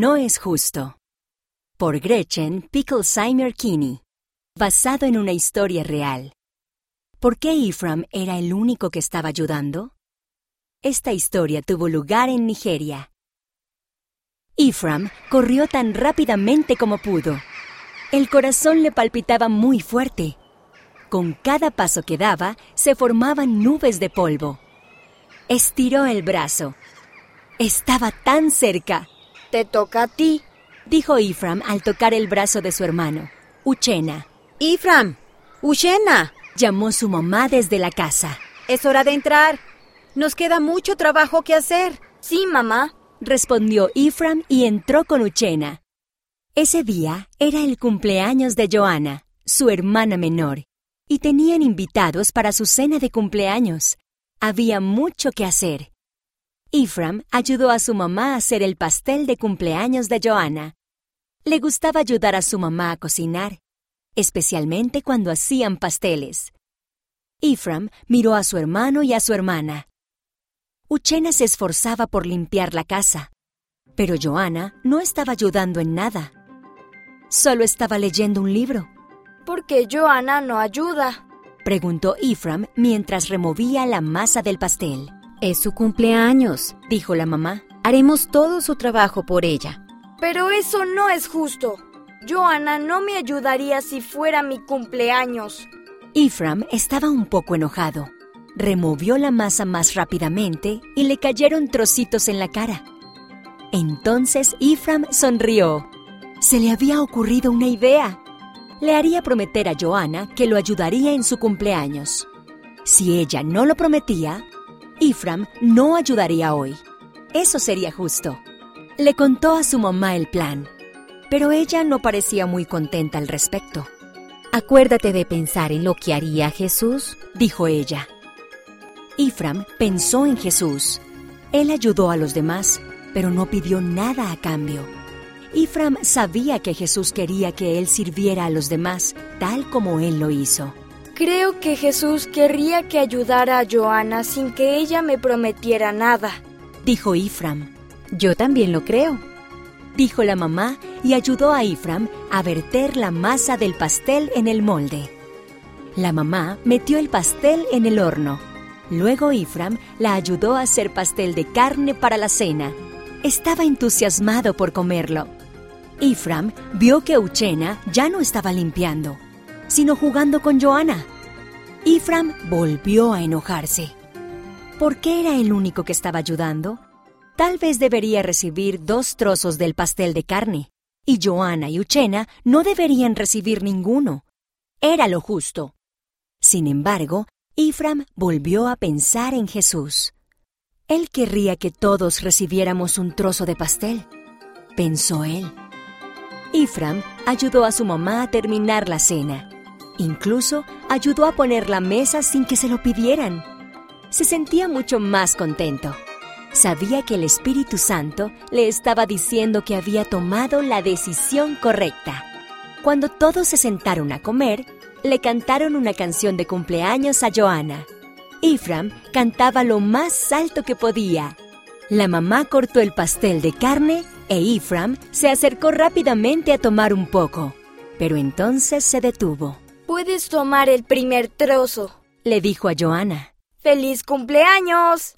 no es justo. Por Gretchen Picklesheimer Kinney. Basado en una historia real. ¿Por qué Ephraim era el único que estaba ayudando? Esta historia tuvo lugar en Nigeria. Ephraim corrió tan rápidamente como pudo. El corazón le palpitaba muy fuerte. Con cada paso que daba, se formaban nubes de polvo. Estiró el brazo. Estaba tan cerca. Te toca a ti, dijo Ephraim al tocar el brazo de su hermano, Uchena. Ephraim, Uchena, llamó su mamá desde la casa. Es hora de entrar. Nos queda mucho trabajo que hacer. Sí, mamá, respondió Ephraim y entró con Uchena. Ese día era el cumpleaños de Joana, su hermana menor, y tenían invitados para su cena de cumpleaños. Había mucho que hacer. Ephraim ayudó a su mamá a hacer el pastel de cumpleaños de Joana. Le gustaba ayudar a su mamá a cocinar, especialmente cuando hacían pasteles. Ephraim miró a su hermano y a su hermana. Uchena se esforzaba por limpiar la casa, pero Joana no estaba ayudando en nada. Solo estaba leyendo un libro. ¿Por qué Joana no ayuda? preguntó Ephraim mientras removía la masa del pastel. Es su cumpleaños, dijo la mamá. Haremos todo su trabajo por ella. Pero eso no es justo. Joana no me ayudaría si fuera mi cumpleaños. Ephraim estaba un poco enojado. Removió la masa más rápidamente y le cayeron trocitos en la cara. Entonces Ephraim sonrió. Se le había ocurrido una idea. Le haría prometer a Joana que lo ayudaría en su cumpleaños. Si ella no lo prometía, Ephraim no ayudaría hoy. Eso sería justo. Le contó a su mamá el plan, pero ella no parecía muy contenta al respecto. Acuérdate de pensar en lo que haría Jesús, dijo ella. Ephraim pensó en Jesús. Él ayudó a los demás, pero no pidió nada a cambio. Ephraim sabía que Jesús quería que él sirviera a los demás, tal como él lo hizo. Creo que Jesús querría que ayudara a Joana sin que ella me prometiera nada, dijo Ephraim. Yo también lo creo, dijo la mamá y ayudó a Ephraim a verter la masa del pastel en el molde. La mamá metió el pastel en el horno. Luego Ephraim la ayudó a hacer pastel de carne para la cena. Estaba entusiasmado por comerlo. Ephraim vio que Uchena ya no estaba limpiando, sino jugando con Joana. Ephraim volvió a enojarse. ¿Por qué era el único que estaba ayudando? Tal vez debería recibir dos trozos del pastel de carne, y Joana y Uchena no deberían recibir ninguno. Era lo justo. Sin embargo, Ephraim volvió a pensar en Jesús. Él querría que todos recibiéramos un trozo de pastel, pensó él. Ephraim ayudó a su mamá a terminar la cena. Incluso ayudó a poner la mesa sin que se lo pidieran. Se sentía mucho más contento. Sabía que el Espíritu Santo le estaba diciendo que había tomado la decisión correcta. Cuando todos se sentaron a comer, le cantaron una canción de cumpleaños a Joana. Ephraim cantaba lo más alto que podía. La mamá cortó el pastel de carne e Ephraim se acercó rápidamente a tomar un poco, pero entonces se detuvo. Puedes tomar el primer trozo, le dijo a Joana. ¡Feliz cumpleaños!